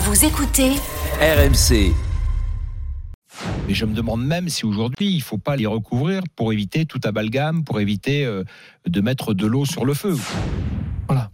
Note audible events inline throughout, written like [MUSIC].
Vous écoutez RMC. Mais je me demande même si aujourd'hui, il ne faut pas les recouvrir pour éviter tout amalgame, pour éviter euh, de mettre de l'eau sur le feu. Voilà.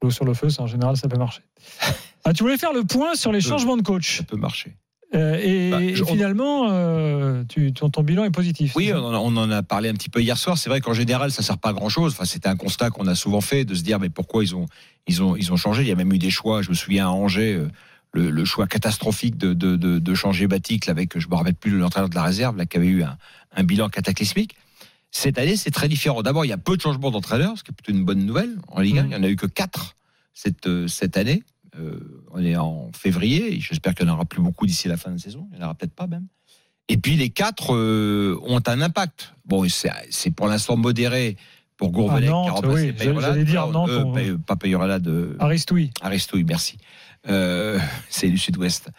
L'eau sur le feu, ça, en général, ça peut marcher. [LAUGHS] Ah, tu voulais faire le point sur les changements de coach. Ça peut marcher. Euh, et Bah, je- finalement, euh, tu- ton, ton bilan est positif. Oui, on en, a, on en a parlé un petit peu hier soir. C'est vrai qu'en général, ça sert pas à grand chose. Enfin, c'était un constat qu'on a souvent fait de se dire, mais pourquoi ils ont, ils ont, ils ont changé? Il y a même eu des choix. Je me souviens à Angers, euh, le, le choix catastrophique de, de, de, de changer Batic avec, je me rappelle plus l'entraîneur de la réserve, là, qui avait eu un, un bilan cataclysmique. Cette année, c'est très différent. D'abord, il y a peu de changements d'entraîneur, ce qui est plutôt une bonne nouvelle en Ligue 1. Mhm. Il y en a eu que quatre cette, cette année. Euh, on est en février. J'espère qu'il n'y en aura plus beaucoup d'ici la fin de la saison. Il n'y en aura peut-être pas même. Et puis les quatre euh, ont un impact. Bon, c'est pour l'instant modéré pour Gourvenec Ah, qui a remplacé oui, j'allais dire Nantes, euh, on- pas Peyorelade, euh, Aristoui. Aristouille, merci. Euh, [LAUGHS] c'est du Sud-Ouest.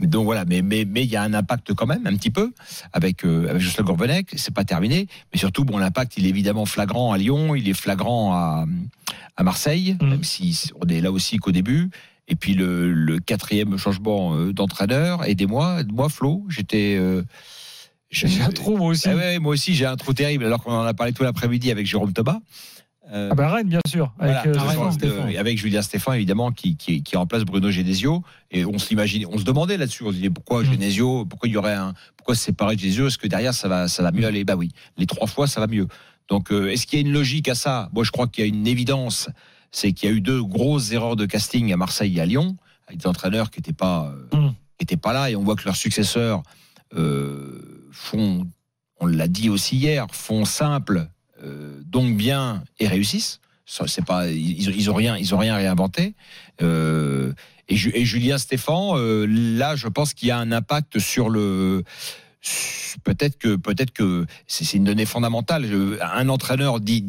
Donc voilà, mais mais mais il y a un impact quand même un petit peu avec euh, avec Jocelyn Gourvenec. C'est pas terminé, mais surtout bon l'impact il est évidemment flagrant à Lyon, il est flagrant à à Marseille, Mhm. même si on est là aussi qu'au début. Et puis le, le quatrième changement euh, d'entraîneur, aidez-moi, moi Flo, j'étais euh, J'ai un trou, moi aussi. Ah ouais, moi aussi j'ai un trou terrible alors qu'on en a parlé tout l'après-midi avec Jérôme Thomas. Euh, Ah bah Rennes, bien sûr. Avec, voilà, euh, Julien Stéphane. Avec Julien Stéphane évidemment qui, qui, qui remplace Bruno Genesio et on s'imaginait on se demandait là-dessus on se disait pourquoi Mm. Genesio pourquoi il y aurait un pourquoi se séparer de Genesio? Est-ce que derrière ça va ça va mieux aller? Bah oui les trois fois ça va mieux donc euh, est-ce qu'il y a une logique à ça? Moi je crois qu'il y a une évidence c'est qu'il y a eu deux grosses erreurs de casting à Marseille et à Lyon avec des entraîneurs qui n'étaient pas euh, Mm. qui étaient pas là et on voit que leurs successeurs euh, font on l'a dit aussi hier font simple euh, donc bien et réussissent c'est pas ils, ils ont rien ils ont rien réinventé euh, et, et Julien Stéphan là je pense qu'il y a un impact sur le peut-être que peut-être que c'est une donnée fondamentale. Un entraîneur dit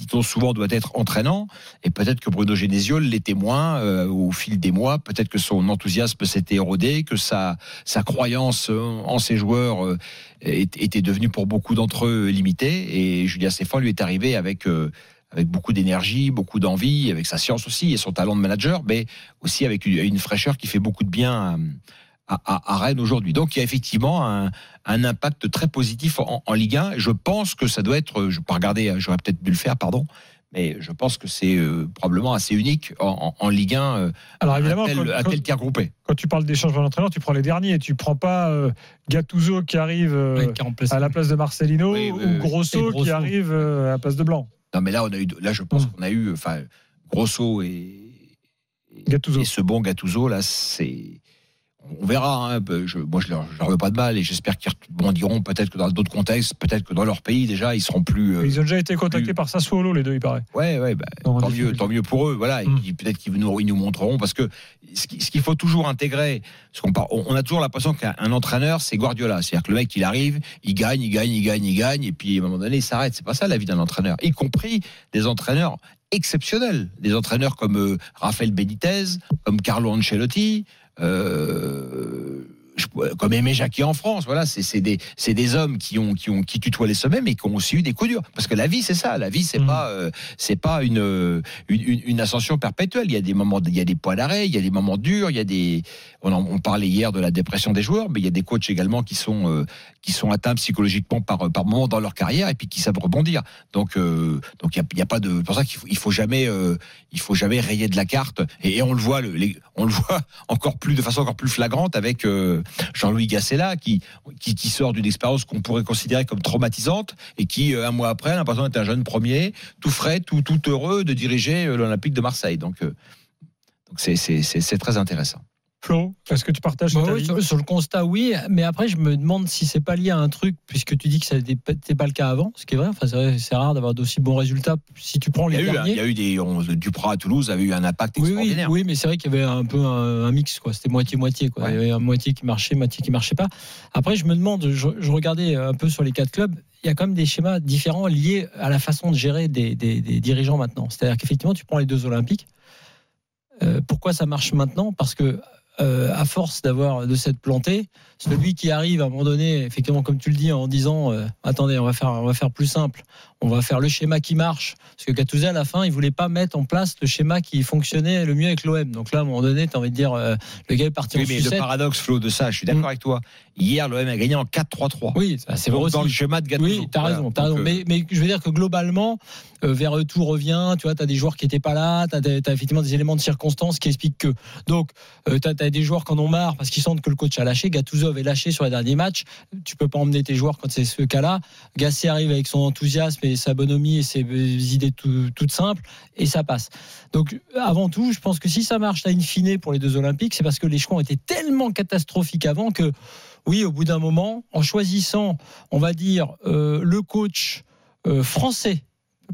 dit-on souvent doit être entraînant. Et peut-être que Bruno Genesio l'était moins euh, au fil des mois. Peut-être que son enthousiasme s'était érodé que sa sa croyance en ses joueurs euh, était devenue pour beaucoup d'entre eux limitée. Et Julien Stéphan lui est arrivé avec euh, avec beaucoup d'énergie, beaucoup d'envie, avec sa science aussi et son talent de manager, mais aussi avec une, fraîcheur qui fait beaucoup de bien à- à Rennes aujourd'hui. Donc il y a effectivement un, un impact très positif en, en Ligue 1. Je pense que ça doit être, je ne pas regarder, j'aurais peut-être dû le faire, pardon, mais je pense que c'est euh, probablement assez unique en, en- en Ligue 1 euh, Alors évidemment, un tel, quand, quand- tel tir groupé. quand tu parles des changements d'entraîneur, tu prends les derniers. Tu prends pas euh, Gattuso qui arrive euh, Ouais, qui à la place de Marcelino Oui, ou. Grosso, Et Grosso. qui arrive euh, à la place de Blanc. Non, mais là, on a eu, là, je pense Mm. qu'on a eu, enfin, Grosso et, et- Gattuso. et ce bon Gattuso, là, c'est. On verra. hein. Je, moi, je leur, je leur veux pas de mal et j'espère qu'ils rebondiront peut-être que dans d'autres contextes, peut-être que dans leur pays déjà, ils seront plus. euh, Ils ont déjà été contactés plus- par Sassuolo, les deux, il paraît. Ouais, ouais, bah, tant mieux, tant mieux pour eux. Voilà, Mm. peut-être qu'ils nous, ils nous montreront parce que ce qui- ce qu'il faut toujours intégrer, parce qu'on on a toujours l'impression qu'un un entraîneur, c'est Guardiola. C'est-à-dire que le mec, il arrive, il gagne, il gagne, il gagne, il gagne, et puis à un moment donné, il s'arrête. C'est pas ça la vie d'un entraîneur, y compris des entraîneurs exceptionnels, des entraîneurs comme euh, Rafael Benitez, comme Carlo Ancelotti. Euh, je- comme Aimé Jacquet en France, voilà, c'est des, des hommes qui ont, qui ont, qui tutoient les sommets, mais qui ont aussi eu des coups durs. Parce que la vie, c'est ça. La vie, c'est Mm. pas, euh, c'est pas une, euh, une, une- une ascension perpétuelle. Il y a des moments, il y a des points d'arrêt, il y a des moments durs, il y a des, on, en- on parlait hier de la dépression des joueurs, mais il y a des coachs également qui sont, euh, qui sont atteints psychologiquement par, par moment dans leur carrière et puis qui savent rebondir. Donc, euh, donc il y a, il y a pas de, c'est pour ça qu'il faut, il faut jamais, il faut jamais rayer de la carte. Et, et on le voit, le, les- on le voit [LAUGHS] encore plus de façon encore plus flagrante avec euh, Jean-Louis Gassella qui, qui, sort d'une expérience qu'on pourrait considérer comme traumatisante et qui un mois après a l'impression d'être un jeune premier, tout frais, tout, tout heureux de diriger euh, l'Olympique de Marseille. Donc, euh, donc c'est très intéressant. Flo, est-ce que tu partages Bah oui, avis sur, sur le constat, oui, mais après, je me demande si c'est pas lié à un truc, puisque tu dis que ça n'était pas le cas avant, ce qui est vrai. Enfin, c'est vrai, c'est rare d'avoir d'aussi bons résultats. Si tu prends Il y les eu, derniers. il y a eu des on- Duprat à Toulouse avait eu un impact Oui, oui, extraordinaire. oui, mais c'est vrai qu'il y avait un peu un, un mix, quoi. C'était moitié-moitié, quoi. Ouais. Il y avait un moitié qui marchait, moitié qui marchait pas. Après, je me demande, je, je regardais un peu sur les quatre clubs, il y a quand même des schémas différents liés à la façon de gérer des, des- des dirigeants maintenant. C'est-à-dire qu'effectivement, tu prends les deux Olympiques. Euh, pourquoi ça marche maintenant? Parce que euh, à force d'avoir de s'être planté, celui qui arrive à un moment donné, effectivement, comme tu le dis, en disant euh, attendez, on va faire, on va faire plus simple, on va faire le schéma qui marche. Parce que Gattuso à la fin, il voulait pas mettre en place le schéma qui fonctionnait le mieux avec l'OM. Donc là, à un moment donné, tu as envie de dire euh, le gars est parti Oui, en mais le sucette. paradoxe, Flo, de ça, je suis d'accord Mm. avec toi. Hier, l'OM a gagné en 4-3-3. Oui, c'est vrai dans le schéma de Gattuso. Oui, t'as Voilà. raison, Mais, mais je veux dire que globalement, vers eux, tout revient. Tu vois, t'as des joueurs qui étaient pas là, t'as, as, effectivement des éléments de circonstance qui expliquent que. Donc, euh, t'as, as des joueurs qui en ont marre parce qu'ils sentent que le coach a lâché. Gattuso avait lâché sur les derniers matchs. Tu peux pas emmener tes joueurs quand c'est ce cas-là. Gasset arrive avec son enthousiasme et sa bonhomie et ses euh, idées tout- toutes simples et ça passe. Donc, avant tout, je pense que si ça marche là in fine pour les deux Olympiques, c'est parce que les choix ont été tellement catastrophiques avant que. Oui, au bout d'un moment, en choisissant, on va dire, euh, le coach euh, français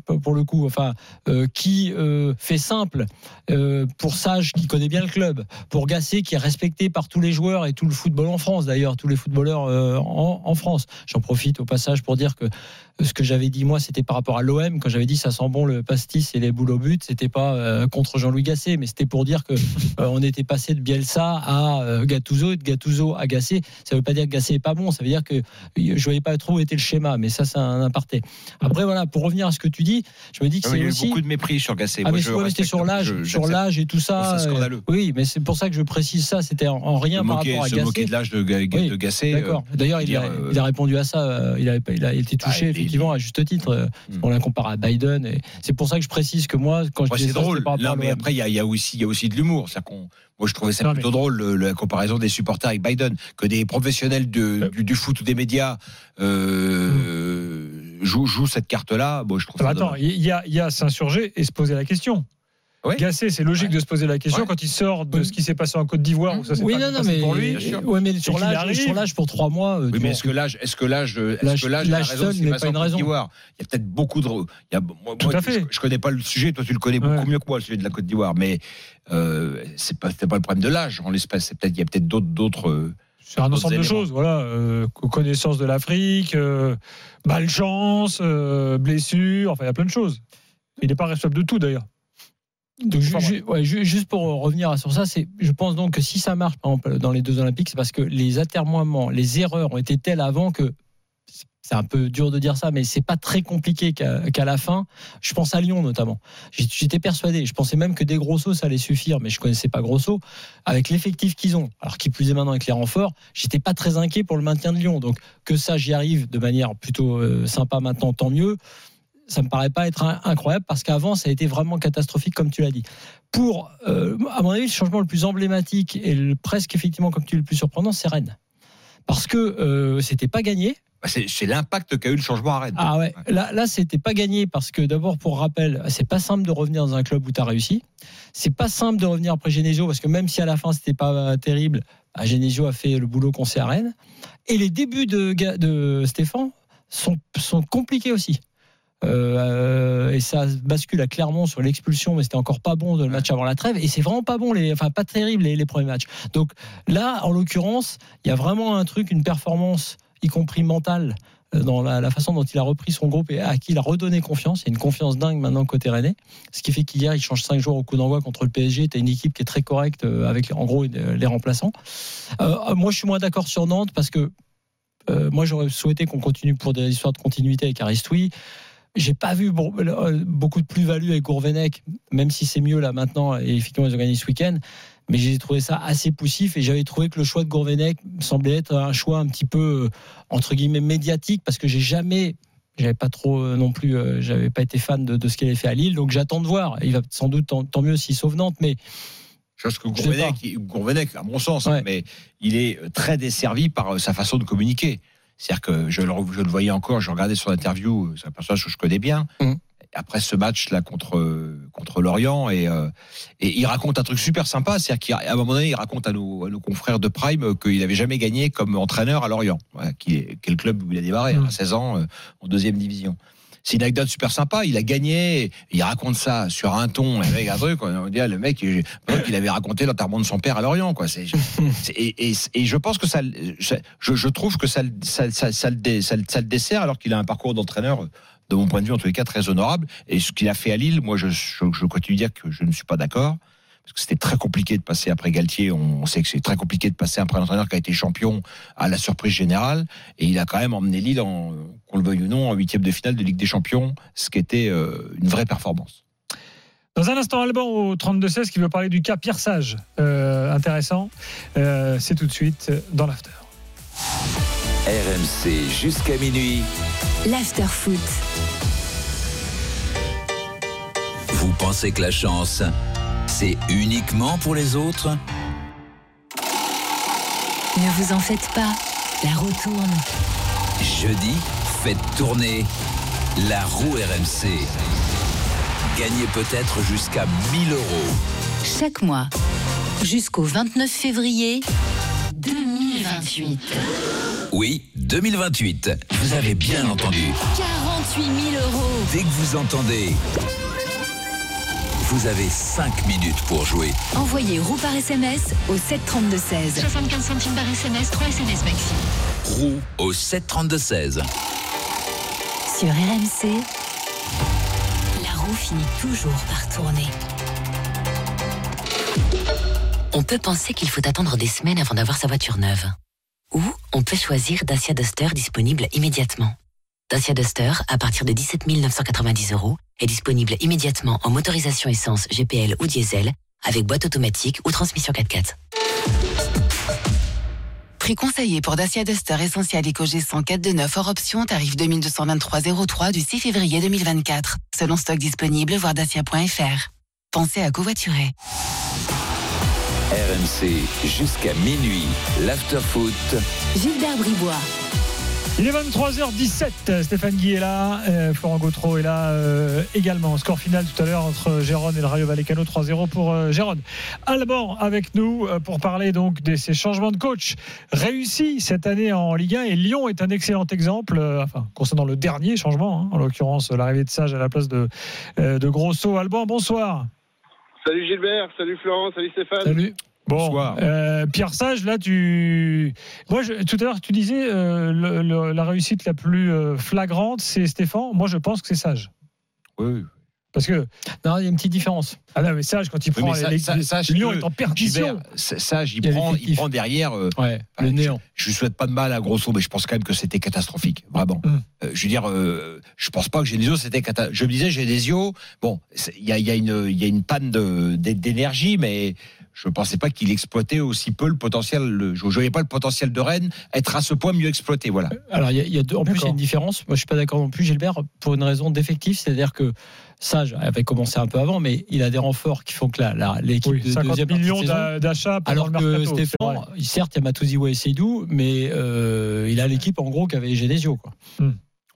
pour le coup, enfin, euh, qui euh, fait simple euh, pour Sage qui connaît bien le club, pour Gasset qui est respecté par tous les joueurs et tout le football en France d'ailleurs, tous les footballeurs en France. J'en profite au passage pour dire que ce que j'avais dit moi, c'était par rapport à l'OM quand j'avais dit ça sent bon le pastis et les boules au but, c'était pas euh, contre Jean-Louis Gasset, mais c'était pour dire que [LAUGHS] euh, on était passé de Bielsa à euh, Gattuso et de Gattuso à Gasset. Ça veut pas dire que Gasset est pas bon, ça veut dire que je voyais pas trop où était le schéma, mais ça c'est un aparté. Après voilà, pour revenir à ce que tu dis, je me dis que il y c'est a eu beaucoup de mépris sur Gasset. ah Moi, mais je ouais, sur l'âge, sur l'âge et tout ça. C'est euh, scandaleux. Oui, mais c'est pour ça que je précise ça. C'était en, en rien par rapport à se moquer Gasset. de l'âge de, Oui, de Gasset. euh, D'accord. D'ailleurs, il, a- euh, il a répondu à ça. euh, Il a, il a été touché Ah, il- effectivement à juste titre. euh, Hmm. On l'a comparé à Biden. Et c'est pour ça que je précise que moi, quand je Ouais, dis c'est ça, drôle. par Non, mais après, il y a, il y a aussi, il y a aussi de l'humour. C'est-à-dire qu'on- moi, je trouvais ça Non, plutôt mais- drôle, le- la comparaison des supporters avec Biden, que des professionnels de- Euh. du, du foot ou des médias euh, jouent, jouent cette carte-là. Bon, je trouve ça attends, il y a, il y a s'insurger et se poser la question. Ouais. Gasset, c'est logique Ouais. de se poser la question Ouais. quand il sort de Oui. ce qui s'est passé en Côte d'Ivoire où ça s'est oui, pas non, non, mais, pour lui. ouais, mais sur l'âge, pour trois mois. euh, Oui, mais est-ce que l'âge, est-ce que l'âge, est-ce L'âge- que l'âge, seul n'est pas une raison. Il y a peut-être beaucoup de, il y a, moi, Tout moi, à fait. Je, je connais pas le sujet, toi tu le connais beaucoup mieux que moi, celui de la Côte d'Ivoire, mais euh, c'est pas, c'est pas le problème de l'âge en l'espèce. C'est peut-être, il y a peut-être d'autres, d'autres. euh, C'est un ensemble de choses, voilà. euh, connaissance de l'Afrique, euh, malchance, euh, blessure, enfin il y a plein de choses. Il n'est pas responsable de tout d'ailleurs. Donc, ju- ouais, juste pour revenir sur ça, c'est, je pense donc que si ça marche, par exemple, dans les deux Olympiques, c'est parce que les atermoiements, les erreurs ont été telles avant que c'est un peu dur de dire ça, mais c'est pas très compliqué qu'à, la fin. Je pense à Lyon notamment. J'étais persuadé, je pensais même que des Grosso ça allait suffire, mais je connaissais pas Grosso. Avec l'effectif qu'ils ont, alors qui plus est maintenant avec les renforts, j'étais pas très inquiet pour le maintien de Lyon. Donc que ça, j'y arrive de manière plutôt euh, sympa maintenant, tant mieux ça me paraît pas être incroyable parce qu'avant ça a été vraiment catastrophique comme tu l'as dit. Pour euh, à mon avis le changement le plus emblématique et le, presque effectivement comme tu dis le plus surprenant c'est Rennes. Parce que euh, c'était pas gagné. bah, c'est, l'impact qu'a eu le changement à Rennes. Ah ouais. Là là c'était pas gagné parce que d'abord pour rappel c'est pas simple de revenir dans un club où tu as réussi. C'est pas simple de revenir après Genesio parce que même si à la fin c'était pas euh, terrible, bah, Genesio a fait le boulot qu'on sait à Rennes. Et les débuts de, de Stéphane sont, sont compliqués aussi. Euh, et ça bascule à Clermont sur l'expulsion, mais c'était encore pas bon le match avant la trêve. Et c'est vraiment pas bon, enfin pas terrible les, premiers matchs. Donc là, en l'occurrence, il y a vraiment un truc, une performance, y compris mentale, euh, dans la, façon dont il a repris son groupe et à qui il a redonné confiance. Il y a une confiance dingue maintenant côté Rennais. Ce qui fait qu'hier, il change 5 jours au coup d'envoi contre le PSG. Tu une équipe qui est très correcte euh, avec en gros les remplaçants. Moi, je suis moins d'accord sur Nantes parce que moi, j'aurais souhaité qu'on continue pour des histoires de continuité avec Aristoui. J'ai pas vu euh, beaucoup de plus-value avec Gourvenec, même si c'est mieux là maintenant, et effectivement ils ont gagné ce week-end. Mais j'ai trouvé ça assez poussif et j'avais trouvé que le choix de Gourvenec semblait être un choix un petit peu, euh, entre guillemets, médiatique, parce que j'ai jamais, j'avais pas trop euh, non plus, j'avais pas été fan de, de ce qu'il avait fait à Lille, donc j'attends de voir. Il va sans doute tant, tant mieux s'il sauve Nantes, mais que Je sais Gourvenec, il- Gourvenec, à mon sens, hein, mais il est très desservi par sa façon de communiquer. C'est-à-dire que je le, je le voyais encore, je regardais son interview, c'est un personnage que je connais bien. Mhm. après ce match-là contre contre Lorient et, euh, et il raconte un truc super sympa, c'est-à-dire qu'à un moment donné, il raconte à nos, à nos confrères de Prime qu'il n'avait jamais gagné comme entraîneur à Lorient, voilà, qui est quel club où il a démarré Mm. à 16 ans euh, en deuxième division. C'est une anecdote super sympa. Il a gagné. Il raconte ça sur un ton avec un truc. On dit ah, le mec, il, avait raconté l'enterrement de son père à Lorient, et, je pense que ça, je, trouve que ça, ça le dessert alors qu'il a un parcours d'entraîneur, de mon point de vue en tous les cas très honorable. Et ce qu'il a fait à Lille, moi, je, je, je continue de dire que je ne suis pas d'accord. Parce que c'était très compliqué de passer après Galtier. On sait que c'est très compliqué de passer après un entraîneur qui a été champion à la surprise générale. Et il a quand même emmené Lille, qu'on le veuille ou non, en huitième de finale de Ligue des Champions, ce qui était euh, une vraie performance. Dans un instant, Alban au 32-16 qui veut parler du cas Pierre Sage. Euh, intéressant. Euh, c'est tout de suite dans l'after. RMC jusqu'à minuit. L'after-foot. Vous pensez que la chance, c'est uniquement pour les autres Ne vous en faites pas. La roue tourne. Jeudi, faites tourner la roue RMC. Gagnez peut-être jusqu'à 1000 euros. Chaque mois. Jusqu'au 29 février 2028. Oui, 2028. Vous avez bien entendu. 48 000 euros. Dès que vous entendez, vous avez 5 minutes pour jouer. Envoyez roue par SMS au 732-16. 75 centimes par SMS, 3 SMS maxi. Roue au 732-16. Sur RMC, la roue finit toujours par tourner. On peut penser qu'il faut attendre des semaines avant d'avoir sa voiture neuve. Ou on peut choisir Dacia Duster disponible immédiatement. Dacia Duster, à partir de 17 990 euros, est disponible immédiatement en motorisation essence GPL ou diesel, avec boîte automatique ou transmission 4x4. Prix conseillé pour Dacia Duster Essentiel EcoG 104 hors option, tarif 2223,03 du 6 février 2024. Selon stock disponible, voir dacia.fr. Pensez à covoiturer. RMC jusqu'à minuit. L'afterfoot. Gilbert Bribois. Il est 23h17. Stéphane Guy est là. euh, Florent Gautreau est là euh, également. Score final tout à l'heure entre Gérone et le Rayo Vallecano 3-0 pour euh, Gérone. Alban avec nous pour parler donc de ces changements de coach réussis cette année en Ligue 1 et Lyon est un excellent exemple. enfin, concernant le dernier changement, hein, en l'occurrence l'arrivée de Sage à la place de, de Grosso. Alban, bonsoir. Salut Gilbert, salut Florent, salut Stéphane. Salut. Bon, Bonsoir. euh, Pierre Sage, là, tu. Moi, je- tout à l'heure, tu disais euh, le- le- la réussite la plus euh, flagrante, c'est Stéphane. Moi, je pense que c'est Sage. Oui, oui. Parce que. Non, il y a une petite différence. Ah non, mais Sage, quand il Oui, prend. mais ça- les- ça- les- Sage Lyon peut- est en perdition. J'y Il prend, il prend derrière. euh, Ouais, le néant. Je ne souhaite pas de mal à Grosso, mais je pense quand même que c'était catastrophique, vraiment. Mm. Euh, je veux dire, euh, je pense pas que Genesio c'était cata- Je me disais Genesio, bon, il y a, il y, a une- il y a une panne d'énergie, mais je ne pensais pas qu'il exploitait aussi peu le potentiel. le- je ne voyais pas le potentiel de Rennes être à ce point mieux exploité, voilà. Alors, il y a, y a deux, en plus, il y a une différence. Moi, je suis pas d'accord non plus, Gilbert, pour une raison d'effectif. C'est-à-dire que Sage avait commencé un peu avant, mais il a des renforts qui font que la- la- l'équipe Oui, de 50 deuxième partie de millions d'achats Alors le que Stéphane, certes, il y a Matuziwa et Seydou, mais euh, il a l'équipe en gros qu'avait Genesio. Quoi.